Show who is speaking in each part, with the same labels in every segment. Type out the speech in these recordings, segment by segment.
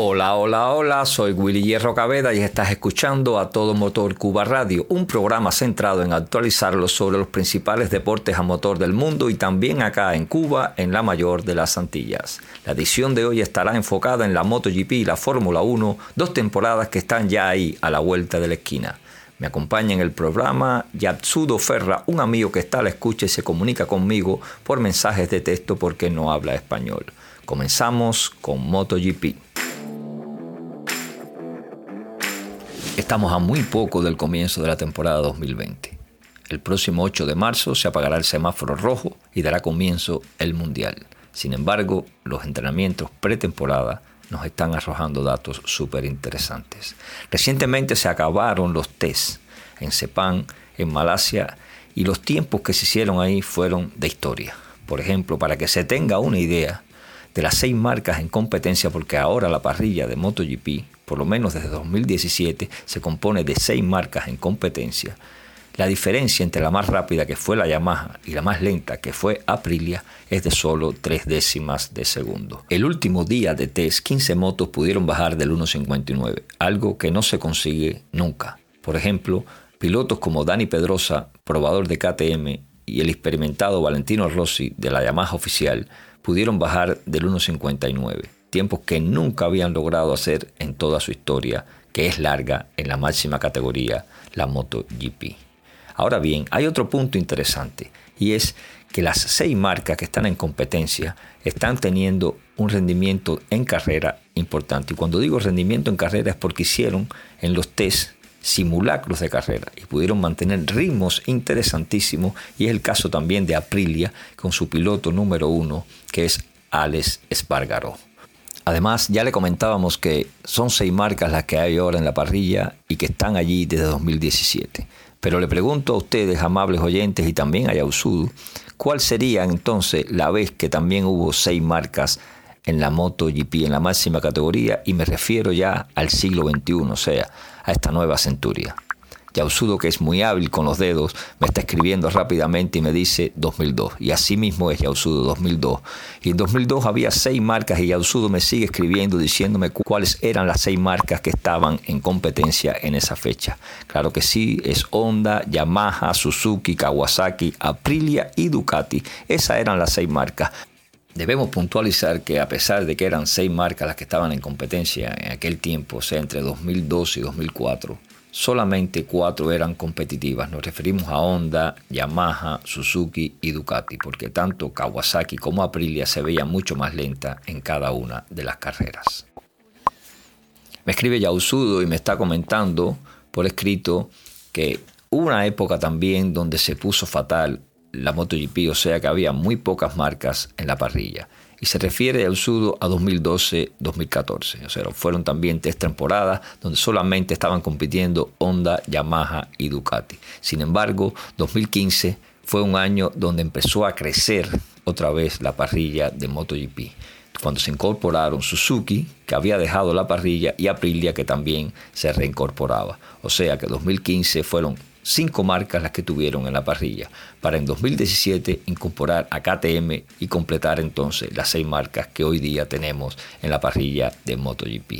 Speaker 1: Hola, hola, hola, soy Willy Hierro Cabeda y estás escuchando a Todo Motor Cuba Radio, un programa centrado en actualizarlo sobre los principales deportes a motor del mundo y también acá en Cuba, en la mayor de las Antillas. La edición de hoy estará enfocada en la MotoGP y la Fórmula 1, dos temporadas que están ya ahí a la vuelta de la esquina. Me acompaña en el programa Yatsudo Ferra, un amigo que está a la escucha y se comunica conmigo por mensajes de texto porque no habla español. Comenzamos con MotoGP. Estamos a muy poco del comienzo de la temporada 2020. El próximo 8 de marzo se apagará el semáforo rojo y dará comienzo el Mundial. Sin embargo, los entrenamientos pretemporada nos están arrojando datos súper interesantes. Recientemente se acabaron los tests en Sepang, en Malasia, y los tiempos que se hicieron ahí fueron de historia. Por ejemplo, para que se tenga una idea de las seis marcas en competencia, porque ahora la parrilla de MotoGP por lo menos desde 2017, se compone de seis marcas en competencia. La diferencia entre la más rápida que fue la Yamaha y la más lenta que fue Aprilia es de solo tres décimas de segundo. El último día de test 15 motos pudieron bajar del 1.59, algo que no se consigue nunca. Por ejemplo, pilotos como Dani Pedrosa, probador de KTM, y el experimentado Valentino Rossi de la Yamaha oficial pudieron bajar del 1.59 tiempos que nunca habían logrado hacer en toda su historia, que es larga en la máxima categoría, la MotoGP. Ahora bien, hay otro punto interesante y es que las seis marcas que están en competencia están teniendo un rendimiento en carrera importante. Y cuando digo rendimiento en carrera es porque hicieron en los test simulacros de carrera y pudieron mantener ritmos interesantísimos y es el caso también de Aprilia con su piloto número uno que es Alex Espargaró. Además, ya le comentábamos que son seis marcas las que hay ahora en la parrilla y que están allí desde 2017. Pero le pregunto a ustedes, amables oyentes, y también a Yausudu, ¿cuál sería entonces la vez que también hubo seis marcas en la MotoGP, en la máxima categoría? Y me refiero ya al siglo XXI, o sea, a esta nueva centuria. Yausudo, que es muy hábil con los dedos, me está escribiendo rápidamente y me dice 2002. Y así mismo es Yausudo 2002. Y en 2002 había seis marcas y Yausudo me sigue escribiendo diciéndome cuáles eran las seis marcas que estaban en competencia en esa fecha. Claro que sí, es Honda, Yamaha, Suzuki, Kawasaki, Aprilia y Ducati. Esas eran las seis marcas. Debemos puntualizar que a pesar de que eran seis marcas las que estaban en competencia en aquel tiempo, o sea, entre 2002 y 2004, solamente cuatro eran competitivas. Nos referimos a Honda, Yamaha, Suzuki y Ducati, porque tanto Kawasaki como Aprilia se veían mucho más lenta en cada una de las carreras. Me escribe Yausudo y me está comentando por escrito que hubo una época también donde se puso fatal la MotoGP, o sea que había muy pocas marcas en la parrilla y se refiere al sudo a 2012-2014. O sea, fueron también tres temporadas donde solamente estaban compitiendo Honda, Yamaha y Ducati. Sin embargo, 2015 fue un año donde empezó a crecer otra vez la parrilla de MotoGP. Cuando se incorporaron Suzuki, que había dejado la parrilla, y Aprilia, que también se reincorporaba. O sea que 2015 fueron cinco marcas las que tuvieron en la parrilla, para en 2017 incorporar a KTM y completar entonces las seis marcas que hoy día tenemos en la parrilla de MotoGP.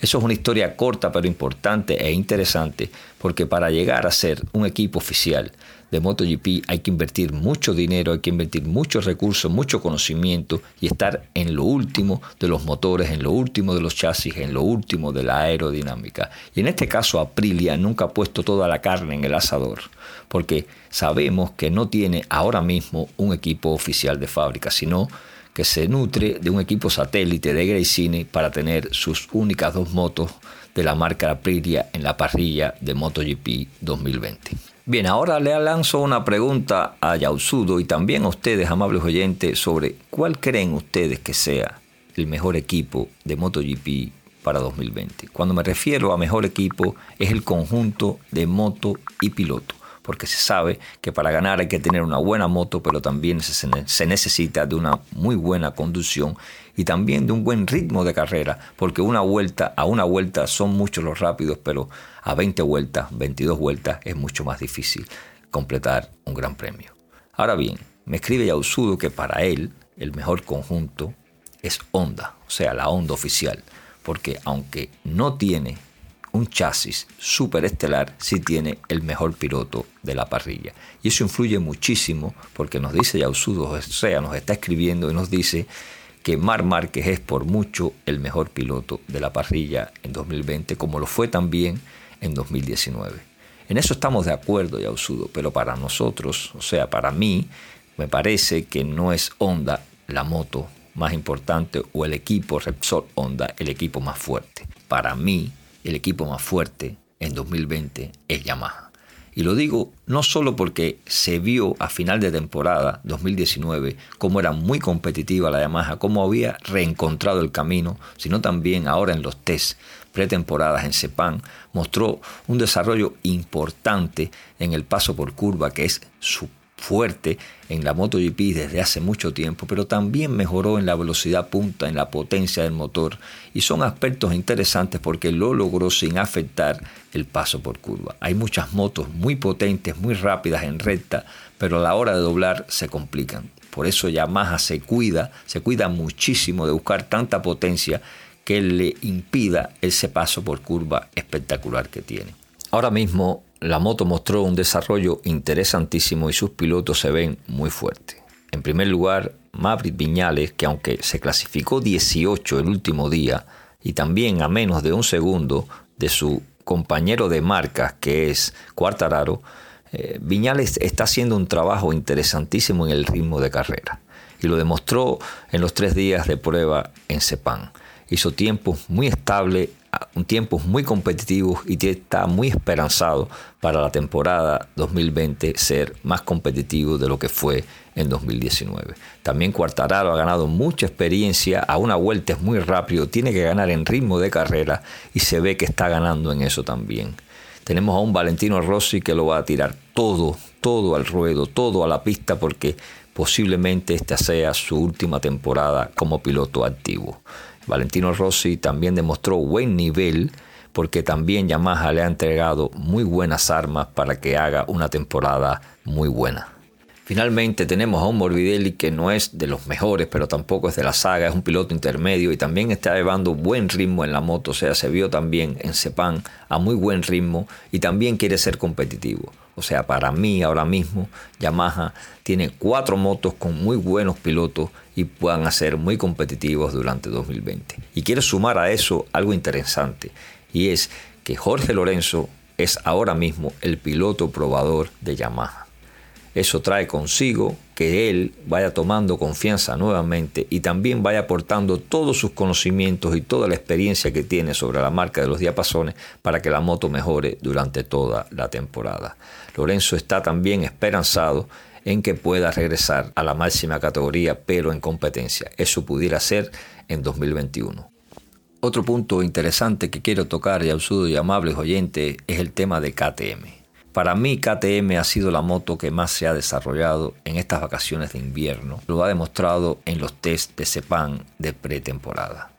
Speaker 1: Eso es una historia corta pero importante e interesante porque para llegar a ser un equipo oficial de MotoGP hay que invertir mucho dinero, hay que invertir muchos recursos, mucho conocimiento y estar en lo último de los motores, en lo último de los chasis, en lo último de la aerodinámica. Y en este caso Aprilia nunca ha puesto toda la carne en el asador, porque sabemos que no tiene ahora mismo un equipo oficial de fábrica, sino que se nutre de un equipo satélite de Gresini para tener sus únicas dos motos de la marca Aprilia en la parrilla de MotoGP 2020. Bien, ahora le lanzo una pregunta a Yausudo y también a ustedes, amables oyentes, sobre cuál creen ustedes que sea el mejor equipo de MotoGP para 2020. Cuando me refiero a mejor equipo es el conjunto de moto y piloto porque se sabe que para ganar hay que tener una buena moto, pero también se, necesita de una muy buena conducción y también de un buen ritmo de carrera, porque una vuelta a una vuelta son muchos los rápidos, pero a 20 vueltas, 22 vueltas es mucho más difícil completar un gran premio. Ahora bien, me escribe Yausudo que para él el mejor conjunto es Honda, o sea, la Honda oficial porque aunque no tiene un chasis superestelar, sí tiene el mejor piloto de la parrilla. Y eso influye muchísimo porque nos dice Yausudo, o sea, nos está escribiendo y nos dice que Mar Márquez es por mucho el mejor piloto de la parrilla en 2020, como lo fue también en 2019. En eso estamos de acuerdo, Yausudo, pero para nosotros, o sea, para mí, me parece que no es Honda la moto más importante o el equipo Repsol Honda el equipo más fuerte. Para mí, el equipo más fuerte en 2020 es Yamaha. Y lo digo no solo porque se vio a final de temporada 2019 cómo era muy competitiva la Yamaha, cómo había reencontrado el camino, sino también ahora en los test pretemporadas en Sepang mostró un desarrollo importante en el paso por curva que es su fuerte en la MotoGP desde hace mucho tiempo, pero también mejoró en la velocidad punta, en la potencia del motor, y son aspectos interesantes porque lo logró sin afectar el paso por curva. Hay muchas motos muy potentes, muy rápidas en recta, pero a la hora de doblar se complican. Por eso Yamaha se cuida, se cuida muchísimo de buscar tanta potencia que le impida ese paso por curva espectacular que tiene. Ahora mismo la moto mostró un desarrollo interesantísimo y sus pilotos se ven muy fuertes. En primer lugar, Maverick Viñales, que aunque se clasificó 18 el último día y también a menos de un segundo de su compañero de marcas que es Cuartararo, eh, Viñales está haciendo un trabajo interesantísimo en el ritmo de carrera y lo demostró en los tres días de prueba en Sepang. Hizo tiempos muy estables un tiempo muy competitivo y está muy esperanzado para la temporada 2020 ser más competitivo de lo que fue en 2019. También Cuartararo ha ganado mucha experiencia, a una vuelta es muy rápido, tiene que ganar en ritmo de carrera y se ve que está ganando en eso también. Tenemos a un Valentino Rossi que lo va a tirar todo, todo al ruedo, todo a la pista porque posiblemente esta sea su última temporada como piloto activo. Valentino Rossi también demostró buen nivel porque también Yamaha le ha entregado muy buenas armas para que haga una temporada muy buena. Finalmente tenemos a un Morbidelli que no es de los mejores, pero tampoco es de la saga, es un piloto intermedio y también está llevando buen ritmo en la moto, o sea, se vio también en Sepang a muy buen ritmo y también quiere ser competitivo. O sea, para mí ahora mismo Yamaha tiene cuatro motos con muy buenos pilotos y puedan ser muy competitivos durante 2020. Y quiero sumar a eso algo interesante y es que Jorge Lorenzo es ahora mismo el piloto probador de Yamaha. Eso trae consigo que él vaya tomando confianza nuevamente y también vaya aportando todos sus conocimientos y toda la experiencia que tiene sobre la marca de los diapasones para que la moto mejore durante toda la temporada. Lorenzo está también esperanzado en que pueda regresar a la máxima categoría, pero en competencia. Eso pudiera ser en 2021. Otro punto interesante que quiero tocar, y absurdo y amables oyentes, es el tema de KTM. Para mí KTM ha sido la moto que más se ha desarrollado en estas vacaciones de invierno. Lo ha demostrado en los test de Sepang de pretemporada.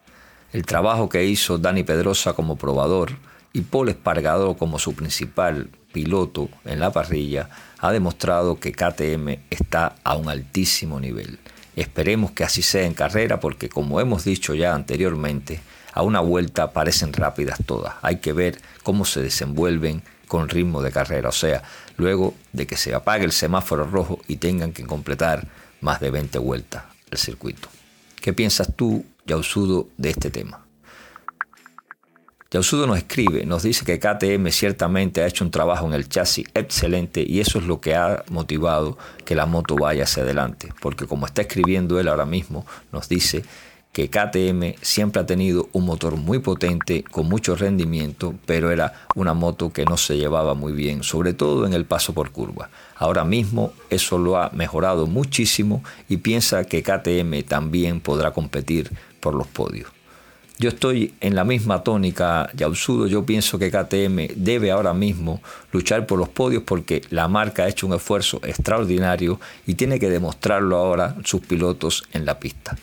Speaker 1: El trabajo que hizo Dani Pedrosa como probador y Paul Espargado como su principal piloto en la parrilla ha demostrado que KTM está a un altísimo nivel. Esperemos que así sea en carrera porque como hemos dicho ya anteriormente, a una vuelta parecen rápidas todas. Hay que ver cómo se desenvuelven con ritmo de carrera, o sea, luego de que se apague el semáforo rojo y tengan que completar más de 20 vueltas el circuito. ¿Qué piensas tú, Yausudo, de este tema? Yausudo nos escribe, nos dice que KTM ciertamente ha hecho un trabajo en el chasis excelente y eso es lo que ha motivado que la moto vaya hacia adelante, porque como está escribiendo él ahora mismo, nos dice que KTM siempre ha tenido un motor muy potente, con mucho rendimiento, pero era una moto que no se llevaba muy bien, sobre todo en el paso por curva. Ahora mismo eso lo ha mejorado muchísimo y piensa que KTM también podrá competir por los podios. Yo estoy en la misma tónica, Yausudo. Yo pienso que KTM debe ahora mismo luchar por los podios porque la marca ha hecho un esfuerzo extraordinario y tiene que demostrarlo ahora sus pilotos en la pista.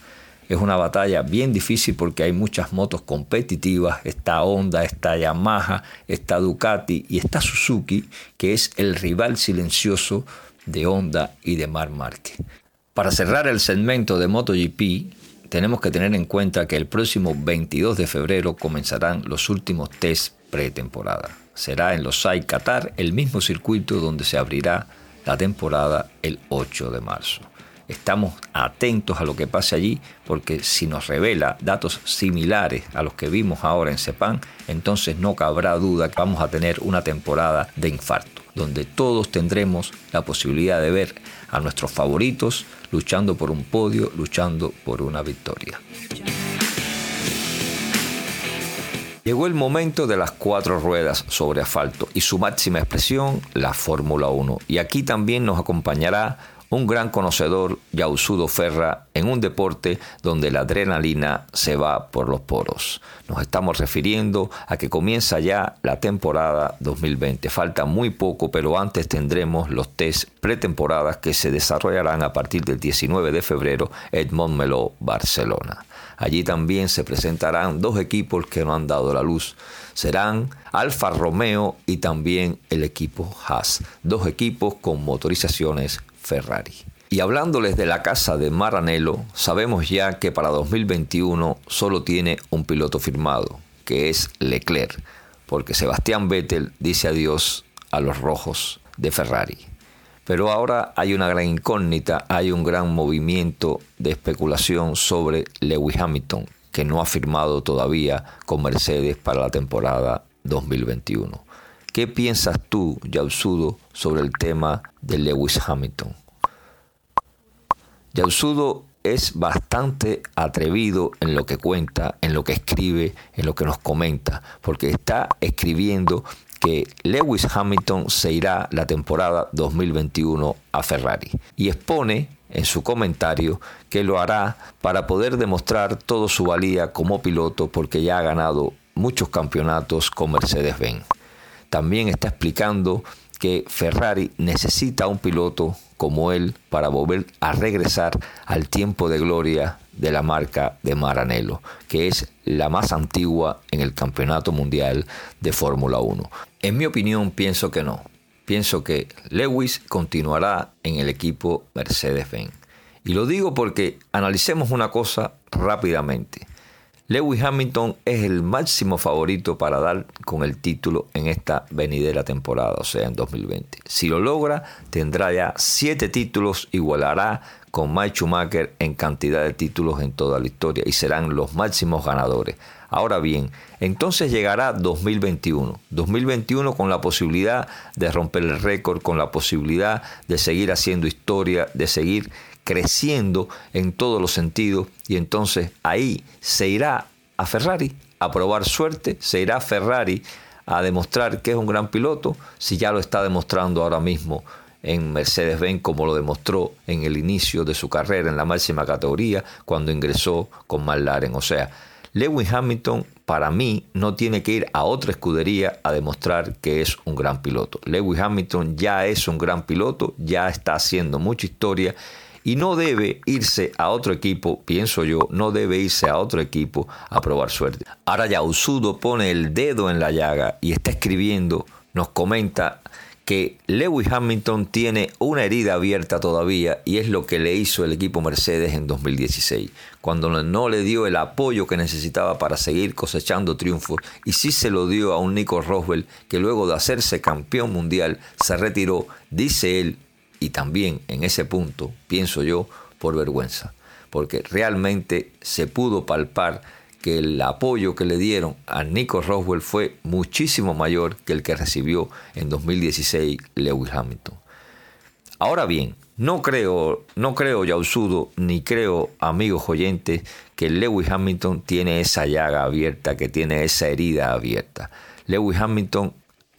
Speaker 1: Es una batalla bien difícil porque hay muchas motos competitivas. Está Honda, está Yamaha, está Ducati y está Suzuki, que es el rival silencioso de Honda y de Mar Márquez. Para cerrar el segmento de MotoGP, tenemos que tener en cuenta que el próximo 22 de febrero comenzarán los últimos test pretemporada. Será en los SAI Qatar, el mismo circuito donde se abrirá la temporada el 8 de marzo. Estamos atentos a lo que pase allí porque si nos revela datos similares a los que vimos ahora en Sepan, entonces no cabrá duda que vamos a tener una temporada de infarto, donde todos tendremos la posibilidad de ver a nuestros favoritos luchando por un podio, luchando por una victoria. Llegó el momento de las cuatro ruedas sobre asfalto y su máxima expresión, la Fórmula 1. Y aquí también nos acompañará un gran conocedor, Yausudo Ferra, en un deporte donde la adrenalina se va por los poros. Nos estamos refiriendo a que comienza ya la temporada 2020. Falta muy poco, pero antes tendremos los test pretemporadas que se desarrollarán a partir del 19 de febrero en Montmeló, Barcelona. Allí también se presentarán dos equipos que no han dado la luz. Serán Alfa Romeo y también el equipo Haas. Dos equipos con motorizaciones Ferrari. Y hablándoles de la casa de Maranello, sabemos ya que para 2021 solo tiene un piloto firmado, que es Leclerc, porque Sebastián Vettel dice adiós a los rojos de Ferrari. Pero ahora hay una gran incógnita, hay un gran movimiento de especulación sobre Lewis Hamilton, que no ha firmado todavía con Mercedes para la temporada 2021. ¿Qué piensas tú, Yausudo, sobre el tema de Lewis Hamilton? Yausudo es bastante atrevido en lo que cuenta, en lo que escribe, en lo que nos comenta, porque está escribiendo que Lewis Hamilton se irá la temporada 2021 a Ferrari y expone en su comentario que lo hará para poder demostrar toda su valía como piloto porque ya ha ganado muchos campeonatos con Mercedes-Benz también está explicando que Ferrari necesita un piloto como él para volver a regresar al tiempo de gloria de la marca de Maranello, que es la más antigua en el Campeonato Mundial de Fórmula 1. En mi opinión, pienso que no. Pienso que Lewis continuará en el equipo Mercedes-Benz. Y lo digo porque analicemos una cosa rápidamente. Lewis Hamilton es el máximo favorito para dar con el título en esta venidera temporada, o sea, en 2020. Si lo logra, tendrá ya siete títulos, igualará con Mike Schumacher en cantidad de títulos en toda la historia y serán los máximos ganadores. Ahora bien, entonces llegará 2021. 2021 con la posibilidad de romper el récord, con la posibilidad de seguir haciendo historia, de seguir creciendo en todos los sentidos y entonces ahí se irá a Ferrari a probar suerte, se irá a Ferrari a demostrar que es un gran piloto, si ya lo está demostrando ahora mismo en Mercedes-Benz como lo demostró en el inicio de su carrera en la máxima categoría cuando ingresó con McLaren. O sea, Lewis Hamilton para mí no tiene que ir a otra escudería a demostrar que es un gran piloto. Lewis Hamilton ya es un gran piloto, ya está haciendo mucha historia y no debe irse a otro equipo, pienso yo, no debe irse a otro equipo a probar suerte. Ahora ya Usudo pone el dedo en la llaga y está escribiendo, nos comenta que Lewis Hamilton tiene una herida abierta todavía y es lo que le hizo el equipo Mercedes en 2016, cuando no le dio el apoyo que necesitaba para seguir cosechando triunfos y sí se lo dio a un Nico Roswell que luego de hacerse campeón mundial se retiró, dice él, y también en ese punto, pienso yo, por vergüenza, porque realmente se pudo palpar que el apoyo que le dieron a Nico Roswell fue muchísimo mayor que el que recibió en 2016 Lewis Hamilton. Ahora bien, no creo, no creo Yausudo, ni creo, amigos oyentes, que Lewis Hamilton tiene esa llaga abierta, que tiene esa herida abierta. Lewis Hamilton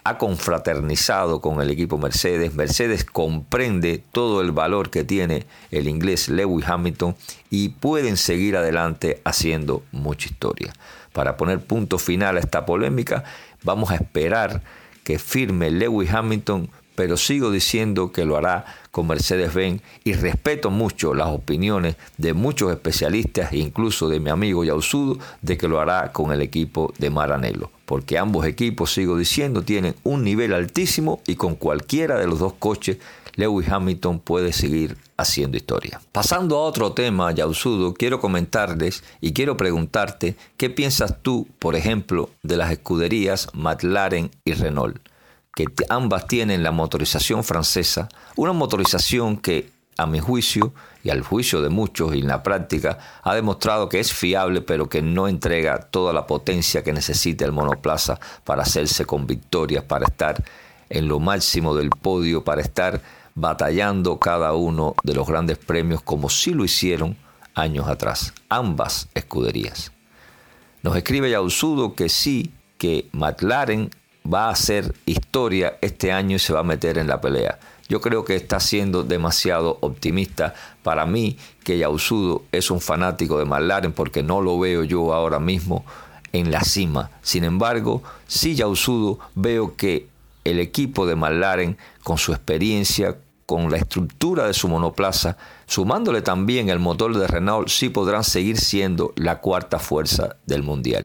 Speaker 1: ha confraternizado con el equipo Mercedes. Mercedes comprende todo el valor que tiene el inglés Lewis Hamilton y pueden seguir adelante haciendo mucha historia. Para poner punto final a esta polémica, vamos a esperar que firme Lewis Hamilton, pero sigo diciendo que lo hará con Mercedes-Benz y respeto mucho las opiniones de muchos especialistas, incluso de mi amigo Yausudo, de que lo hará con el equipo de Maranello porque ambos equipos, sigo diciendo, tienen un nivel altísimo y con cualquiera de los dos coches Lewis Hamilton puede seguir haciendo historia. Pasando a otro tema, Yausudo, quiero comentarles y quiero preguntarte qué piensas tú, por ejemplo, de las escuderías McLaren y Renault, que ambas tienen la motorización francesa, una motorización que a mi juicio y al juicio de muchos y en la práctica ha demostrado que es fiable pero que no entrega toda la potencia que necesita el monoplaza para hacerse con victorias, para estar en lo máximo del podio, para estar batallando cada uno de los grandes premios como sí lo hicieron años atrás, ambas escuderías. Nos escribe Yausudo que sí, que McLaren va a hacer historia este año y se va a meter en la pelea. Yo creo que está siendo demasiado optimista para mí que Yausudo es un fanático de McLaren porque no lo veo yo ahora mismo en la cima. Sin embargo, sí Yausudo veo que el equipo de McLaren con su experiencia, con la estructura de su monoplaza, sumándole también el motor de Renault, sí podrán seguir siendo la cuarta fuerza del mundial.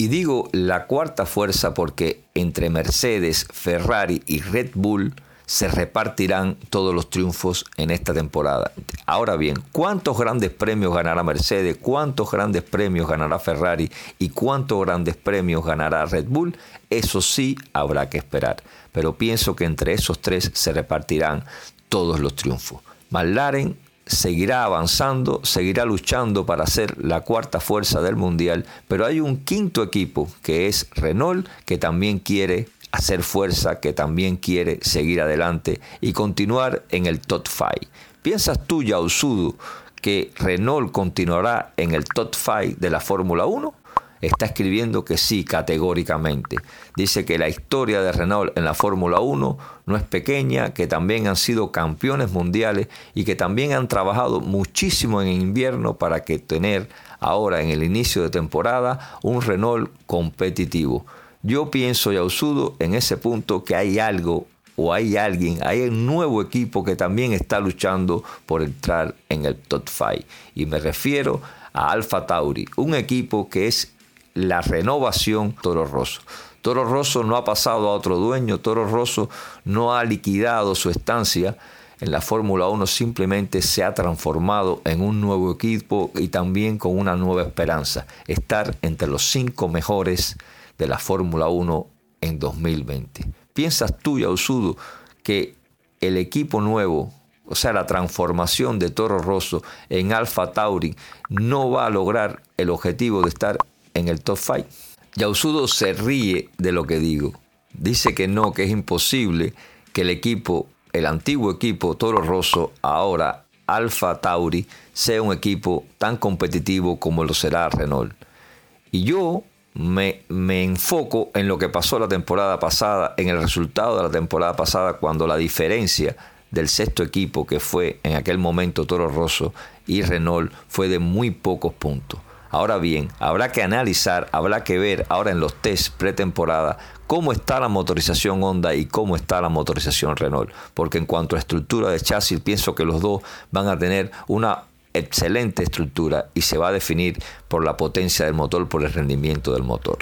Speaker 1: Y digo la cuarta fuerza porque entre Mercedes, Ferrari y Red Bull, se repartirán todos los triunfos en esta temporada. Ahora bien, ¿cuántos grandes premios ganará Mercedes? ¿Cuántos grandes premios ganará Ferrari? ¿Y cuántos grandes premios ganará Red Bull? Eso sí habrá que esperar. Pero pienso que entre esos tres se repartirán todos los triunfos. McLaren seguirá avanzando, seguirá luchando para ser la cuarta fuerza del mundial, pero hay un quinto equipo que es Renault que también quiere hacer fuerza, que también quiere seguir adelante y continuar en el top 5. ¿Piensas tú, Yausudu, que Renault continuará en el top 5 de la Fórmula 1? Está escribiendo que sí, categóricamente. Dice que la historia de Renault en la Fórmula 1 no es pequeña, que también han sido campeones mundiales y que también han trabajado muchísimo en invierno para que tener ahora en el inicio de temporada un Renault competitivo. Yo pienso, Yausudo, en ese punto que hay algo o hay alguien, hay un nuevo equipo que también está luchando por entrar en el top 5. Y me refiero a Alfa Tauri, un equipo que es la renovación Toro Rosso. Toro Rosso no ha pasado a otro dueño, Toro Rosso no ha liquidado su estancia en la Fórmula 1, simplemente se ha transformado en un nuevo equipo y también con una nueva esperanza, estar entre los cinco mejores de la Fórmula 1 en 2020. ¿Piensas tú, Yausudo, que el equipo nuevo, o sea, la transformación de Toro Rosso en Alfa Tauri, no va a lograr el objetivo de estar en el top 5? Yausudo se ríe de lo que digo. Dice que no, que es imposible que el equipo, el antiguo equipo Toro Rosso, ahora Alfa Tauri, sea un equipo tan competitivo como lo será Renault. Y yo me, enfoco en lo que pasó la temporada pasada, en el resultado de la temporada pasada, cuando la diferencia del sexto equipo, que fue en aquel momento Toro Rosso y Renault, fue de muy pocos puntos. Ahora bien, habrá que analizar, habrá que ver ahora en los test pretemporada cómo está la motorización Honda y cómo está la motorización Renault. Porque en cuanto a estructura de chasis, pienso que los dos van a tener una excelente estructura y se va a definir por la potencia del motor, por el rendimiento del motor.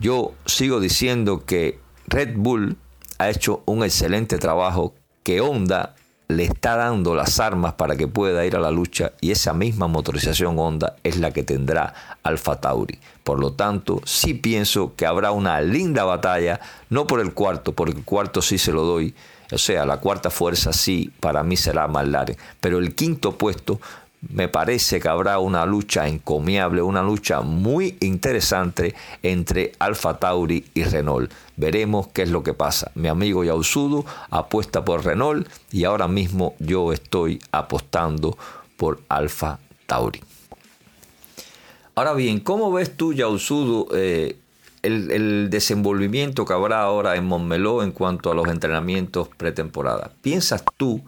Speaker 1: Yo sigo diciendo que Red Bull ha hecho un excelente trabajo, que Honda le está dando las armas para que pueda ir a la lucha y esa misma motorización Honda es la que tendrá Alfa Tauri. Por lo tanto, sí pienso que habrá una linda batalla, no por el cuarto, porque el cuarto sí se lo doy, o sea, la cuarta fuerza sí para mí será McLaren, pero el quinto puesto me parece que habrá una lucha encomiable, una lucha muy interesante entre Alfa Tauri y Renault. Veremos qué es lo que pasa. Mi amigo Yausudu apuesta por Renault y ahora mismo yo estoy apostando por Alfa Tauri. Ahora bien, ¿cómo ves tú, Yausudu, eh, el, el, desenvolvimiento que habrá ahora en Montmeló en cuanto a los entrenamientos pretemporada? ¿Piensas tú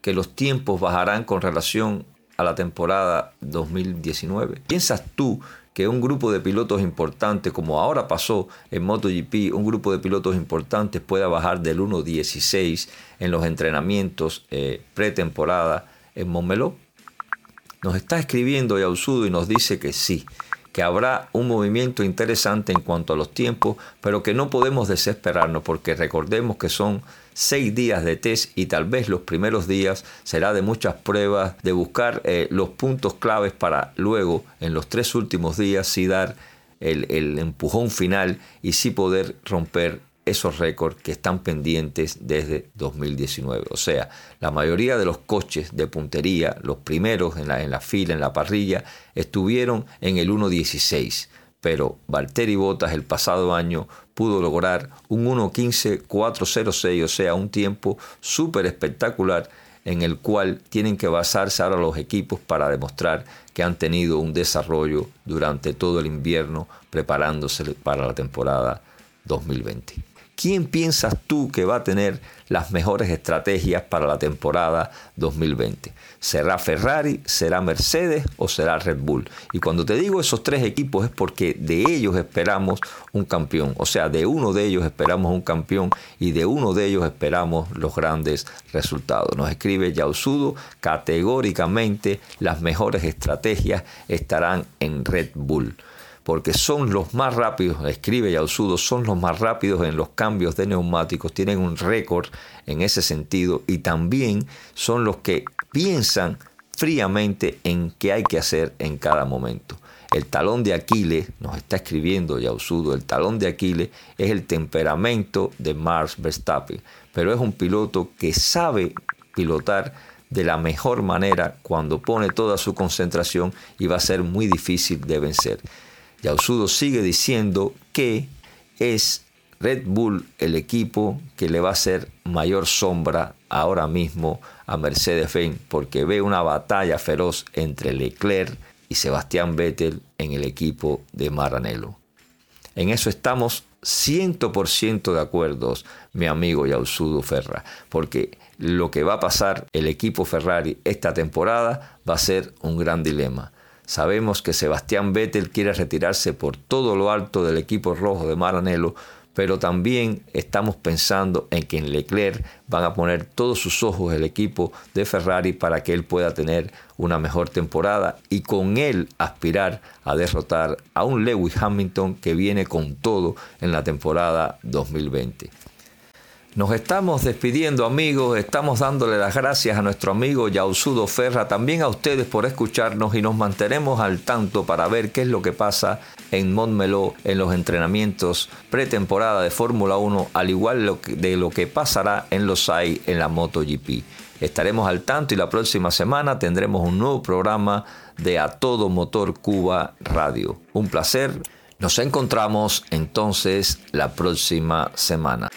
Speaker 1: que los tiempos bajarán con relación a la temporada 2019? ¿Piensas tú que un grupo de pilotos importantes, como ahora pasó en MotoGP, un grupo de pilotos importantes pueda bajar del 1.16 en los entrenamientos eh, pretemporada en Montmeló? Nos está escribiendo Yausudo y nos dice que sí, que habrá un movimiento interesante en cuanto a los tiempos, pero que no podemos desesperarnos porque recordemos que son seis días de test y tal vez los primeros días será de muchas pruebas, de buscar eh, los puntos claves para luego en los tres últimos días sí dar el, el empujón final y sí poder romper esos récords que están pendientes desde 2019. O sea, la mayoría de los coches de puntería, los primeros en la, en la fila, en la parrilla, estuvieron en el 1.16. Pero Valtteri Bottas el pasado año pudo lograr un 1.15.406, o sea, un tiempo súper espectacular en el cual tienen que basarse ahora los equipos para demostrar que han tenido un desarrollo durante todo el invierno preparándose para la temporada 2020. ¿Quién piensas tú que va a tener las mejores estrategias para la temporada 2020? ¿Será Ferrari, será Mercedes o será Red Bull? Y cuando te digo esos tres equipos es porque de ellos esperamos un campeón. O sea, de uno de ellos esperamos un campeón y de uno de ellos esperamos los grandes resultados. Nos escribe Yausudo, categóricamente las mejores estrategias estarán en Red Bull porque son los más rápidos, escribe Yausudo, son los más rápidos en los cambios de neumáticos, tienen un récord en ese sentido y también son los que piensan fríamente en qué hay que hacer en cada momento. El talón de Aquiles, nos está escribiendo Yausudo, el talón de Aquiles es el temperamento de Mars Verstappen, pero es un piloto que sabe pilotar de la mejor manera cuando pone toda su concentración y va a ser muy difícil de vencer. Yausudo sigue diciendo que es Red Bull el equipo que le va a hacer mayor sombra ahora mismo a Mercedes-Benz porque ve una batalla feroz entre Leclerc y Sebastián Vettel en el equipo de Maranello. En eso estamos 100% de acuerdo, mi amigo Yausudo Ferra, porque lo que va a pasar el equipo Ferrari esta temporada va a ser un gran dilema. Sabemos que Sebastián Vettel quiere retirarse por todo lo alto del equipo rojo de Maranello, pero también estamos pensando en que en Leclerc van a poner todos sus ojos el equipo de Ferrari para que él pueda tener una mejor temporada y con él aspirar a derrotar a un Lewis Hamilton que viene con todo en la temporada 2020. Nos estamos despidiendo amigos, estamos dándole las gracias a nuestro amigo Yausudo Ferra, también a ustedes por escucharnos y nos mantenemos al tanto para ver qué es lo que pasa en Montmeló en los entrenamientos pretemporada de Fórmula 1, al igual de lo que pasará en los AI en la MotoGP. Estaremos al tanto y la próxima semana tendremos un nuevo programa de A Todo Motor Cuba Radio. Un placer. Nos encontramos entonces la próxima semana.